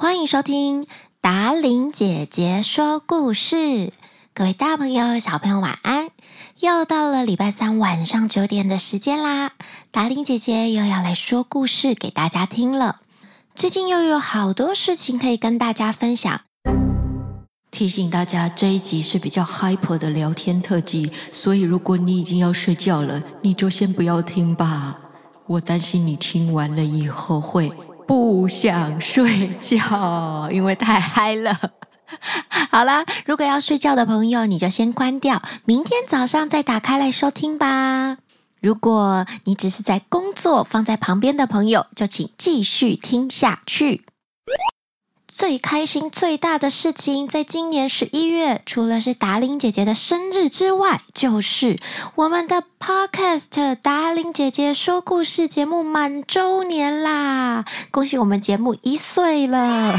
欢迎收听达玲姐姐说故事，各位大朋友、小朋友晚安！又到了礼拜三晚上九点的时间啦，达玲姐姐又要来说故事给大家听了。最近又有好多事情可以跟大家分享，提醒大家这一集是比较 hyper 的聊天特辑，所以如果你已经要睡觉了，你就先不要听吧。我担心你听完了以后会。不想睡觉，因为太嗨了。好啦，如果要睡觉的朋友，你就先关掉，明天早上再打开来收听吧。如果你只是在工作，放在旁边的朋友，就请继续听下去。最开心、最大的事情，在今年十一月，除了是达伶姐姐的生日之外，就是我们的 Podcast 达伶姐姐说故事节目满周年啦！恭喜我们节目一岁了！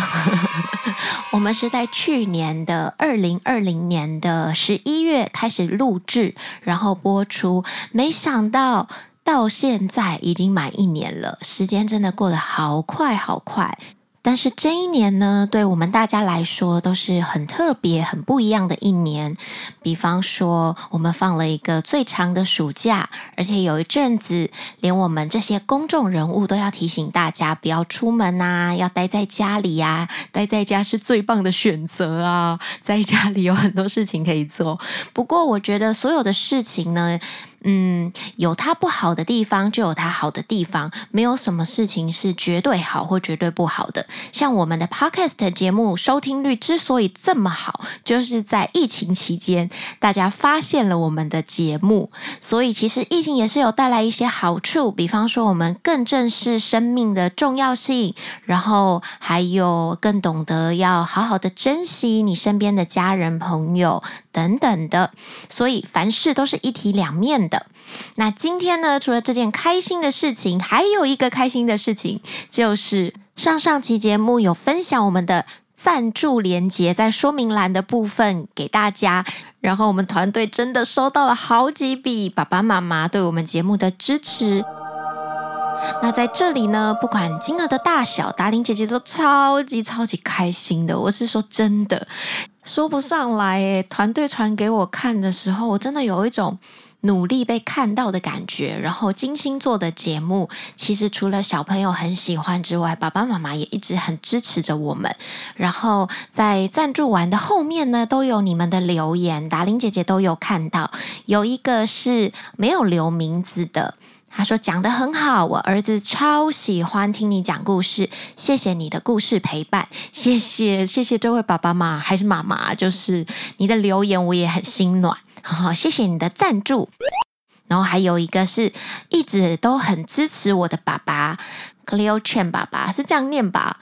我们是在去年的二零二零年的十一月开始录制，然后播出，没想到到现在已经满一年了，时间真的过得好快，好快。但是这一年呢，对我们大家来说都是很特别、很不一样的一年。比方说，我们放了一个最长的暑假，而且有一阵子，连我们这些公众人物都要提醒大家不要出门啊，要待在家里呀。待在家是最棒的选择啊，在家里有很多事情可以做。不过，我觉得所有的事情呢，嗯，有它不好的地方，就有它好的地方。没有什么事情是绝对好或绝对不好的。像我们的 Podcast 节目收听率之所以这么好，就是在疫情期间，大家发现了我们的节目。所以其实疫情也是有带来一些好处，比方说我们更正视生命的重要性，然后还有更懂得要好好的珍惜你身边的家人朋友等等的。所以凡事都是一体两面的。那今天呢，除了这件开心的事情，还有一个开心的事情，就是上上期节目有分享我们的赞助连接在说明栏的部分给大家，然后我们团队真的收到了好几笔爸爸妈妈对我们节目的支持。那在这里呢，不管金额的大小，达玲姐姐都超级超级开心的。我是说真的，说不上来诶，团队传给我看的时候，我真的有一种。努力被看到的感觉，然后精心做的节目，其实除了小朋友很喜欢之外，爸爸妈妈也一直很支持着我们。然后在赞助完的后面呢，都有你们的留言，达玲姐姐都有看到。有一个是没有留名字的，他说讲得很好，我儿子超喜欢听你讲故事，谢谢你的故事陪伴，谢谢谢谢这位爸爸妈还是妈妈，就是你的留言我也很心暖。好，谢谢你的赞助。然后还有一个是一直都很支持我的爸爸。Leo 陈爸爸是这样念吧？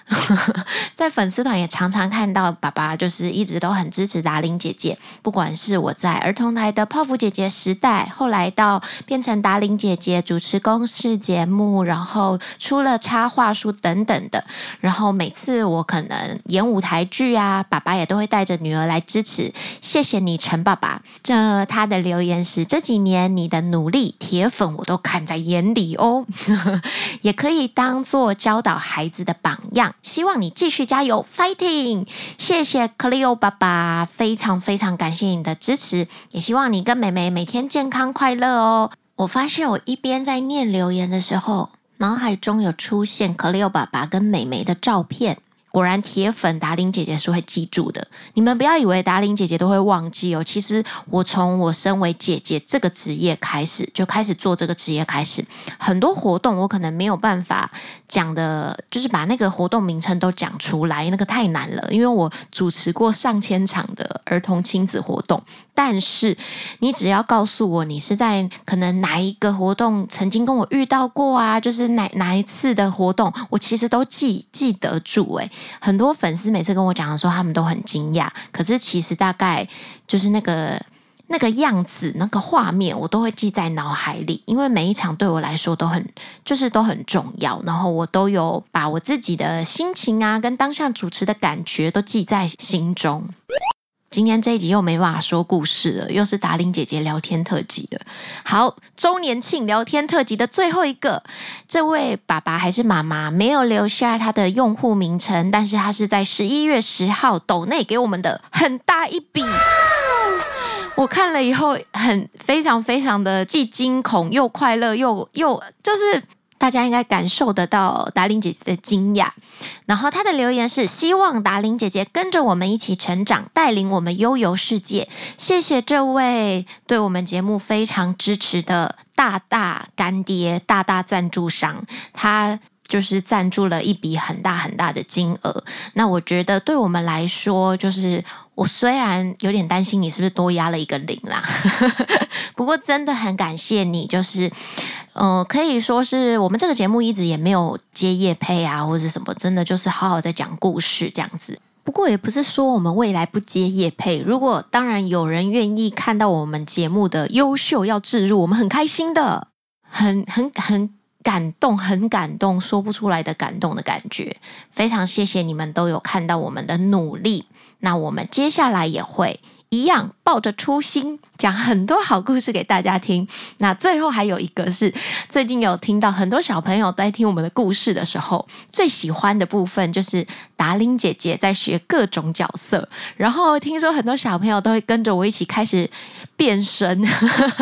在粉丝团也常常看到爸爸，就是一直都很支持达玲姐姐。不管是我在儿童台的泡芙姐姐时代，后来到变成达玲姐姐主持公视节目，然后出了插画书等等的。然后每次我可能演舞台剧啊，爸爸也都会带着女儿来支持。谢谢你，陈爸爸。这他的留言是：这几年你的努力，铁粉我都看在眼里哦。也可以当。当做教导孩子的榜样，希望你继续加油，fighting！谢谢 Cleo 爸爸，非常非常感谢你的支持，也希望你跟妹妹每天健康快乐哦。我发现我一边在念留言的时候，脑海中有出现 Cleo 爸爸跟妹妹的照片。果然，铁粉达玲姐姐是会记住的。你们不要以为达玲姐姐都会忘记哦。其实，我从我身为姐姐这个职业开始，就开始做这个职业开始，很多活动我可能没有办法讲的，就是把那个活动名称都讲出来，那个太难了。因为我主持过上千场的儿童亲子活动，但是你只要告诉我你是在可能哪一个活动曾经跟我遇到过啊，就是哪哪一次的活动，我其实都记记得住诶。很多粉丝每次跟我讲的时候，他们都很惊讶。可是其实大概就是那个那个样子、那个画面，我都会记在脑海里。因为每一场对我来说都很，就是都很重要。然后我都有把我自己的心情啊，跟当下主持的感觉都记在心中。今天这一集又没办法说故事了，又是达伶姐姐聊天特辑了。好，周年庆聊天特辑的最后一个，这位爸爸还是妈妈没有留下他的用户名称，但是他是在十一月十号抖内给我们的很大一笔。我看了以后，很非常非常的既惊恐又快乐，又又就是。大家应该感受得到达玲姐姐的惊讶，然后她的留言是：希望达玲姐姐跟着我们一起成长，带领我们悠游世界。谢谢这位对我们节目非常支持的大大干爹、大大赞助商，他就是赞助了一笔很大很大的金额。那我觉得对我们来说，就是。我虽然有点担心你是不是多压了一个零啦，不过真的很感谢你，就是，呃，可以说是我们这个节目一直也没有接业配啊，或者什么，真的就是好好在讲故事这样子。不过也不是说我们未来不接业配，如果当然有人愿意看到我们节目的优秀要置入，我们很开心的，很很很感动，很感动，说不出来的感动的感觉。非常谢谢你们都有看到我们的努力。那我们接下来也会一样抱着初心讲很多好故事给大家听。那最后还有一个是，最近有听到很多小朋友在听我们的故事的时候，最喜欢的部分就是达令姐姐在学各种角色。然后听说很多小朋友都会跟着我一起开始变身，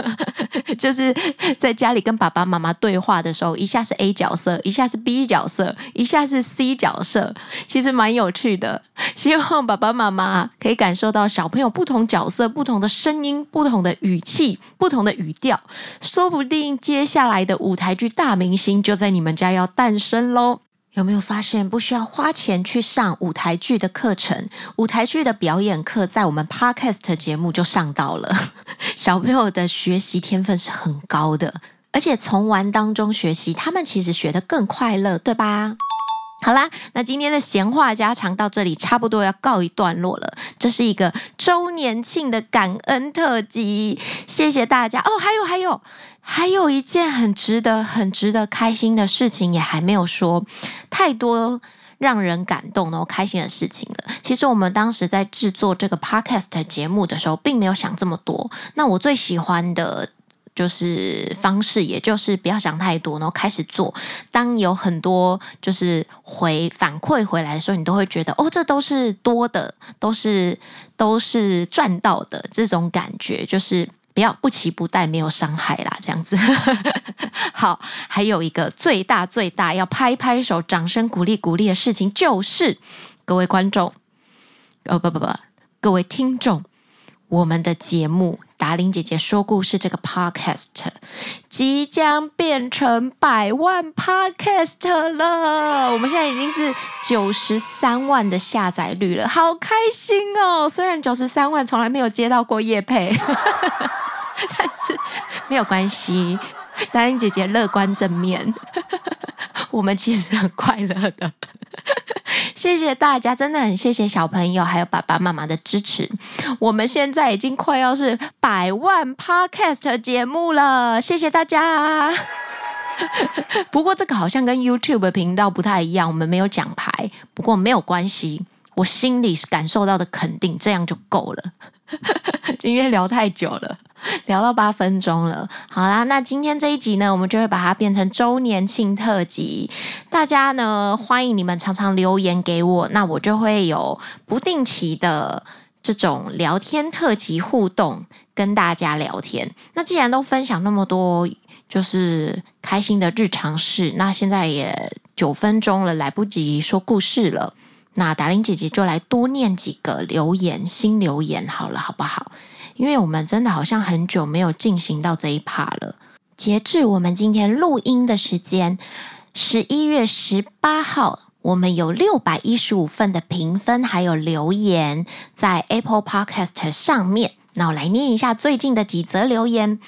就是在家里跟爸爸妈妈对话的时候，一下是 A 角色，一下是 B 角色，一下是 C 角色，其实蛮有趣的。希望爸爸妈妈可以感受到小朋友不同角色、不同的声音、不同的语气、不同的语调，说不定接下来的舞台剧大明星就在你们家要诞生喽！有没有发现不需要花钱去上舞台剧的课程？舞台剧的表演课在我们 Podcast 节目就上到了。小朋友的学习天分是很高的，而且从玩当中学习，他们其实学得更快乐，对吧？好啦，那今天的闲话家常到这里差不多要告一段落了。这是一个周年庆的感恩特辑，谢谢大家哦。还有还有还有一件很值得、很值得开心的事情，也还没有说，太多让人感动然后开心的事情了。其实我们当时在制作这个 podcast 节目的时候，并没有想这么多。那我最喜欢的。就是方式，也就是不要想太多，然后开始做。当有很多就是回反馈回来的时候，你都会觉得哦，这都是多的，都是都是赚到的这种感觉。就是不要不期不待，没有伤害啦，这样子。好，还有一个最大最大要拍拍手、掌声鼓励鼓励的事情，就是各位观众，哦不不不，各位听众，我们的节目。达玲姐姐说故事这个 podcast 即将变成百万 podcast 了，我们现在已经是九十三万的下载率了，好开心哦！虽然九十三万从来没有接到过业配，但是没有关系，达玲姐姐乐观正面，我们其实很快乐的。谢谢大家，真的很谢谢小朋友还有爸爸妈妈的支持。我们现在已经快要是百万 Podcast 节目了，谢谢大家。不过这个好像跟 YouTube 频道不太一样，我们没有奖牌。不过没有关系，我心里感受到的肯定，这样就够了。今天聊太久了。聊到八分钟了，好啦，那今天这一集呢，我们就会把它变成周年庆特辑。大家呢，欢迎你们常常留言给我，那我就会有不定期的这种聊天特辑互动，跟大家聊天。那既然都分享那么多，就是开心的日常事，那现在也九分钟了，来不及说故事了。那达玲姐姐就来多念几个留言，新留言好了，好不好？因为我们真的好像很久没有进行到这一趴了。截至我们今天录音的时间，十一月十八号，我们有六百一十五份的评分，还有留言在 Apple Podcast 上面。那我来念一下最近的几则留言。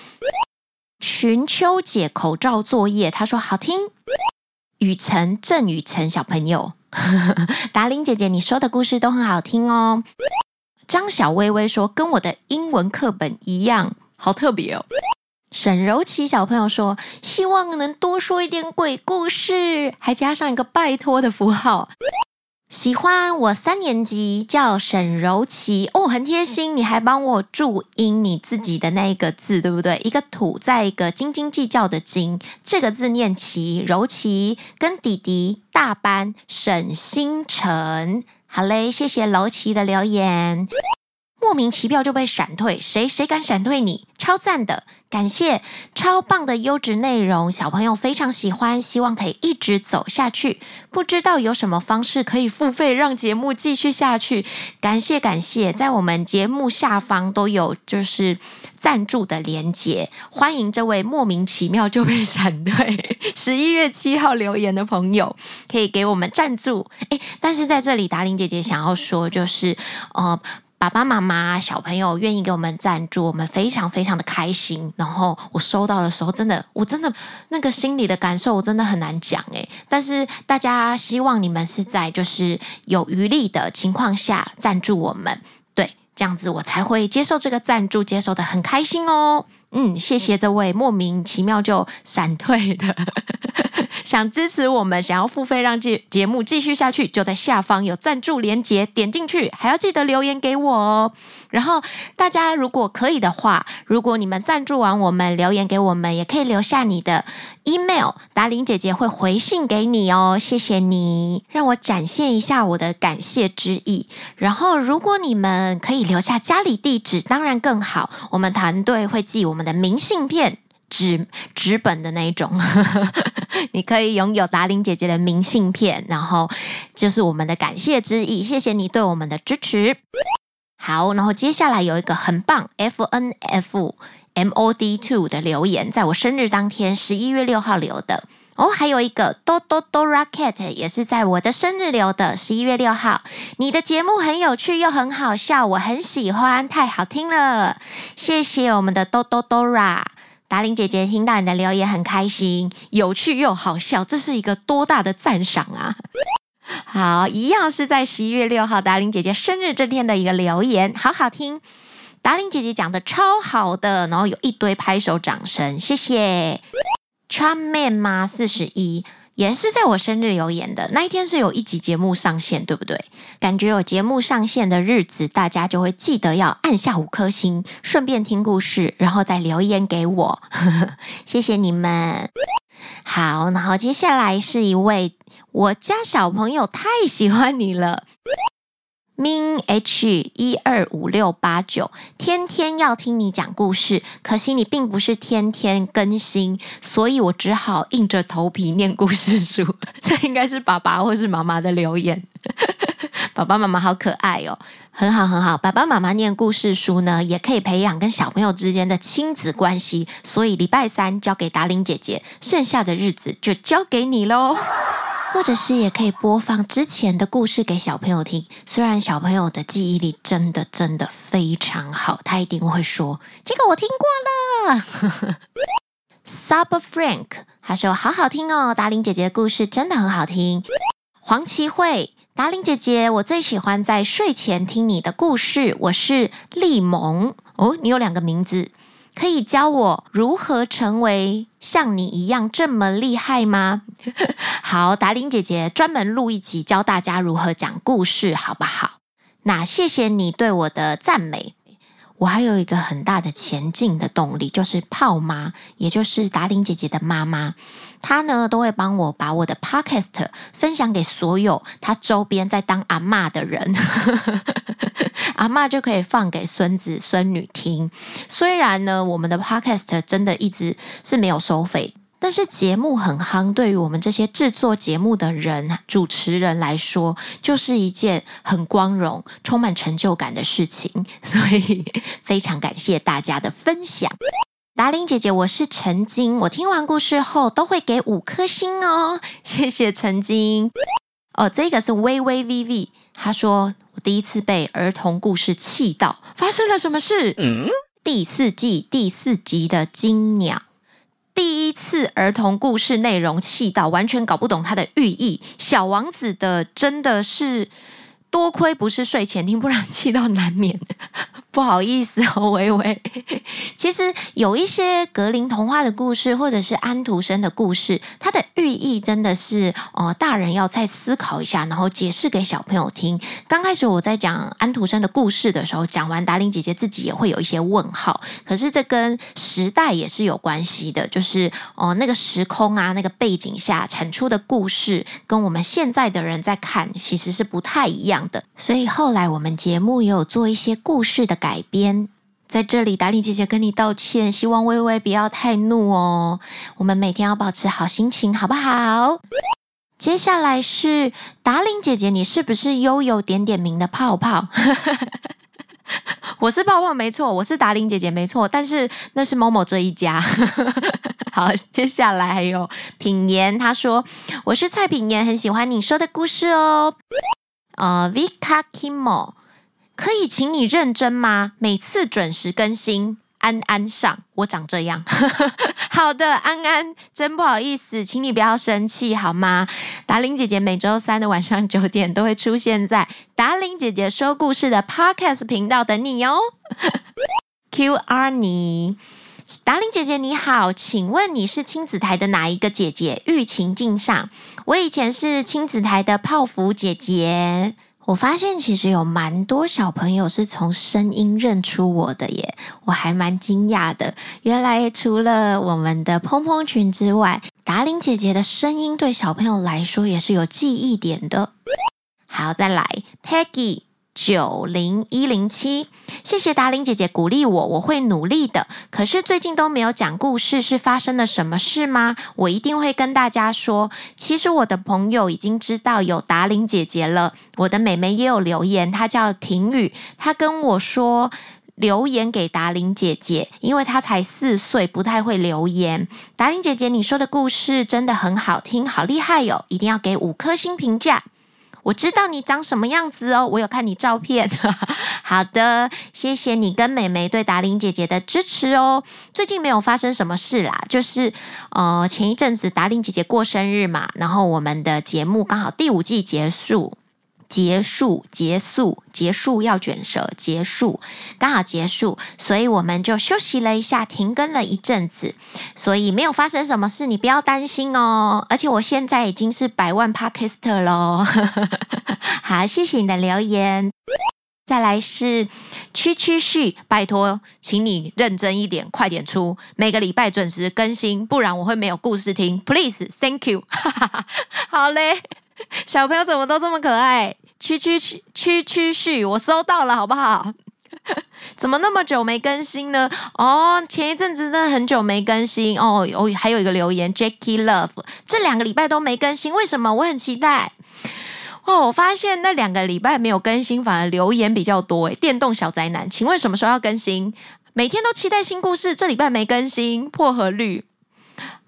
群秋姐口罩作业，她说好听。雨辰郑雨辰小朋友，达玲姐姐，你说的故事都很好听哦。张小薇薇说：“跟我的英文课本一样，好特别哦。”沈柔琪小朋友说：“希望能多说一点鬼故事，还加上一个拜托的符号。”喜欢我三年级叫沈柔琪哦，很贴心，你还帮我注音你自己的那一个字，对不对？一个土，在一个斤斤计较的斤，这个字念琪，柔琪跟弟弟大班沈星辰，好嘞，谢谢柔琪的留言。莫名其妙就被闪退，谁谁敢闪退你？超赞的，感谢超棒的优质内容，小朋友非常喜欢，希望可以一直走下去。不知道有什么方式可以付费让节目继续下去？感谢感谢，在我们节目下方都有就是赞助的连结，欢迎这位莫名其妙就被闪退 十一月七号留言的朋友可以给我们赞助。诶，但是在这里达玲姐姐想要说就是呃。爸爸妈妈、小朋友愿意给我们赞助，我们非常非常的开心。然后我收到的时候，真的，我真的那个心里的感受，我真的很难讲诶。但是大家希望你们是在就是有余力的情况下赞助我们，对，这样子我才会接受这个赞助，接受得很开心哦。嗯，谢谢这位莫名其妙就闪退的。想支持我们，想要付费让节节目继续下去，就在下方有赞助连结，点进去，还要记得留言给我哦。然后大家如果可以的话，如果你们赞助完我们留言给我们，也可以留下你的 email，达玲姐姐会回信给你哦。谢谢你，让我展现一下我的感谢之意。然后如果你们可以留下家里地址，当然更好，我们团队会寄我们的明信片。纸纸本的那一种，你可以拥有达伶姐姐的明信片，然后就是我们的感谢之意，谢谢你对我们的支持。好，然后接下来有一个很棒 F N F M O D Two 的留言，在我生日当天十一月六号留的哦，还有一个哆哆哆 Rocket 也是在我的生日留的十一月六号。你的节目很有趣又很好笑，我很喜欢，太好听了，谢谢我们的哆哆哆啦。达玲姐姐听到你的留言很开心，有趣又好笑，这是一个多大的赞赏啊！好，一样是在十一月六号达玲姐姐生日这天的一个留言，好好听。达玲姐姐讲的超好的，然后有一堆拍手掌声，谢谢。Trump Man 吗四十一。也是在我生日留言的那一天，是有一集节目上线，对不对？感觉有节目上线的日子，大家就会记得要按下五颗星，顺便听故事，然后再留言给我。谢谢你们。好，然后接下来是一位我家小朋友太喜欢你了。Min h 一二五六八九，天天要听你讲故事，可惜你并不是天天更新，所以我只好硬着头皮念故事书。这应该是爸爸或是妈妈的留言。爸爸妈妈好可爱哦，很好很好。爸爸妈妈念故事书呢，也可以培养跟小朋友之间的亲子关系。所以礼拜三交给达玲姐姐，剩下的日子就交给你喽。或者是也可以播放之前的故事给小朋友听，虽然小朋友的记忆力真的真的非常好，他一定会说这个我听过了。Sub Frank 他说好好听哦，达伶姐姐的故事真的很好听。黄奇慧，达伶姐姐，我最喜欢在睡前听你的故事。我是丽萌哦，你有两个名字。可以教我如何成为像你一样这么厉害吗？好，达玲姐姐专门录一集教大家如何讲故事，好不好？那谢谢你对我的赞美。我还有一个很大的前进的动力，就是泡妈，也就是达玲姐姐的妈妈，她呢都会帮我把我的 podcast 分享给所有她周边在当阿嬷的人，阿嬷就可以放给孙子孙女听。虽然呢，我们的 podcast 真的一直是没有收费。但是节目很夯，对于我们这些制作节目的人、主持人来说，就是一件很光荣、充满成就感的事情。所以非常感谢大家的分享。达玲姐姐，我是陈晶，我听完故事后都会给五颗星哦，谢谢陈晶。哦，这个是微微 VV，他说我第一次被儿童故事气到，发生了什么事？嗯，第四季第四集的金鸟。第一次儿童故事内容气到完全搞不懂它的寓意，小王子的真的是多亏不是睡前听，不然气到难免。不好意思哦，微微。其实有一些格林童话的故事，或者是安徒生的故事，它的寓意真的是，呃，大人要再思考一下，然后解释给小朋友听。刚开始我在讲安徒生的故事的时候，讲完达伶姐姐自己也会有一些问号。可是这跟时代也是有关系的，就是哦、呃，那个时空啊，那个背景下产出的故事，跟我们现在的人在看，其实是不太一样的。所以后来我们节目也有做一些故事的改编。在这里，达令姐姐跟你道歉，希望微微不要太怒哦。我们每天要保持好心情，好不好？接下来是达令姐姐，你是不是悠悠点点名的泡泡？我是泡泡，没错，我是达令姐姐，没错。但是那是某某这一家。好，接下来还有品言，他说我是蔡品言，很喜欢你说的故事哦。呃，Vika Kimo。可以请你认真吗？每次准时更新，安安上，我长这样。好的，安安，真不好意思，请你不要生气好吗？达玲姐姐每周三的晚上九点都会出现在达玲姐姐说故事的 Podcast 频道等你哟。Q 阿尼，达玲姐姐你好，请问你是亲子台的哪一个姐姐？欲擒故纵，我以前是亲子台的泡芙姐姐。我发现其实有蛮多小朋友是从声音认出我的耶，我还蛮惊讶的。原来除了我们的蓬蓬裙之外，达玲姐姐的声音对小朋友来说也是有记忆点的。好，再来，Peggy。九零一零七，谢谢达玲姐姐鼓励我，我会努力的。可是最近都没有讲故事，是发生了什么事吗？我一定会跟大家说。其实我的朋友已经知道有达玲姐姐了，我的妹妹也有留言，她叫婷雨，她跟我说留言给达玲姐姐，因为她才四岁，不太会留言。达玲姐姐，你说的故事真的很好听，好厉害哟，一定要给五颗星评价。我知道你长什么样子哦，我有看你照片。好的，谢谢你跟美眉对达玲姐姐的支持哦。最近没有发生什么事啦，就是呃前一阵子达玲姐姐过生日嘛，然后我们的节目刚好第五季结束。结束，结束，结束，要卷舌，结束，刚好结束，所以我们就休息了一下，停更了一阵子，所以没有发生什么事，你不要担心哦。而且我现在已经是百万 Podcaster 喽。好，谢谢你的留言。再来是区区旭，拜托，请你认真一点，快点出，每个礼拜准时更新，不然我会没有故事听。Please，Thank you。好嘞。小朋友怎么都这么可爱？区区区区区旭，我收到了，好不好？怎么那么久没更新呢？哦，前一阵子真的很久没更新哦。哦，还有一个留言，Jackie Love，这两个礼拜都没更新，为什么？我很期待。哦，我发现那两个礼拜没有更新，反而留言比较多。诶，电动小宅男，请问什么时候要更新？每天都期待新故事，这礼拜没更新，破核率。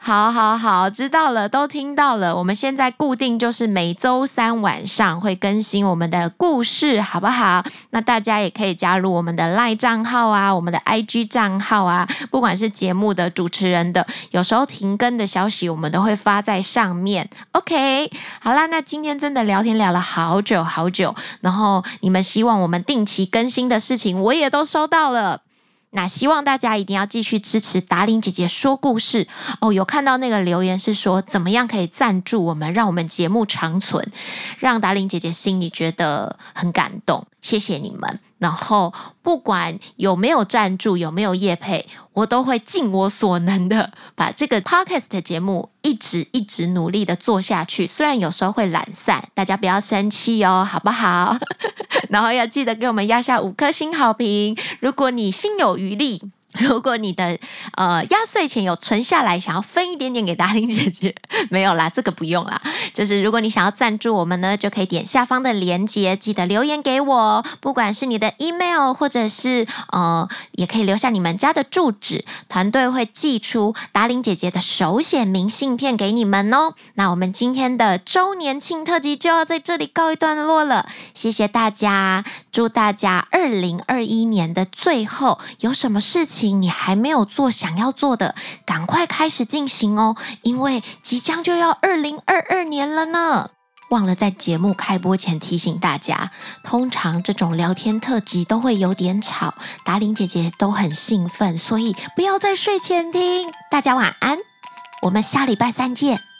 好，好，好，知道了，都听到了。我们现在固定就是每周三晚上会更新我们的故事，好不好？那大家也可以加入我们的 LINE 账号啊，我们的 IG 账号啊，不管是节目的主持人的，有时候停更的消息，我们都会发在上面。OK，好啦，那今天真的聊天聊了好久好久，然后你们希望我们定期更新的事情，我也都收到了。那希望大家一定要继续支持达令姐姐说故事哦。有看到那个留言是说，怎么样可以赞助我们，让我们节目长存，让达令姐姐心里觉得很感动。谢谢你们。然后不管有没有赞助，有没有业配，我都会尽我所能的把这个 podcast 节目一直一直努力的做下去。虽然有时候会懒散，大家不要生气哦，好不好？然后要记得给我们压下五颗星好评。如果你心有余力。如果你的呃压岁钱有存下来，想要分一点点给达伶姐姐，没有啦，这个不用啦。就是如果你想要赞助我们呢，就可以点下方的链接，记得留言给我，不管是你的 email 或者是呃，也可以留下你们家的住址，团队会寄出达伶姐姐的手写明信片给你们哦。那我们今天的周年庆特辑就要在这里告一段落了，谢谢大家，祝大家二零二一年的最后有什么事情。你还没有做想要做的，赶快开始进行哦，因为即将就要二零二二年了呢。忘了在节目开播前提醒大家，通常这种聊天特辑都会有点吵，达玲姐姐都很兴奋，所以不要在睡前听。大家晚安，我们下礼拜三见。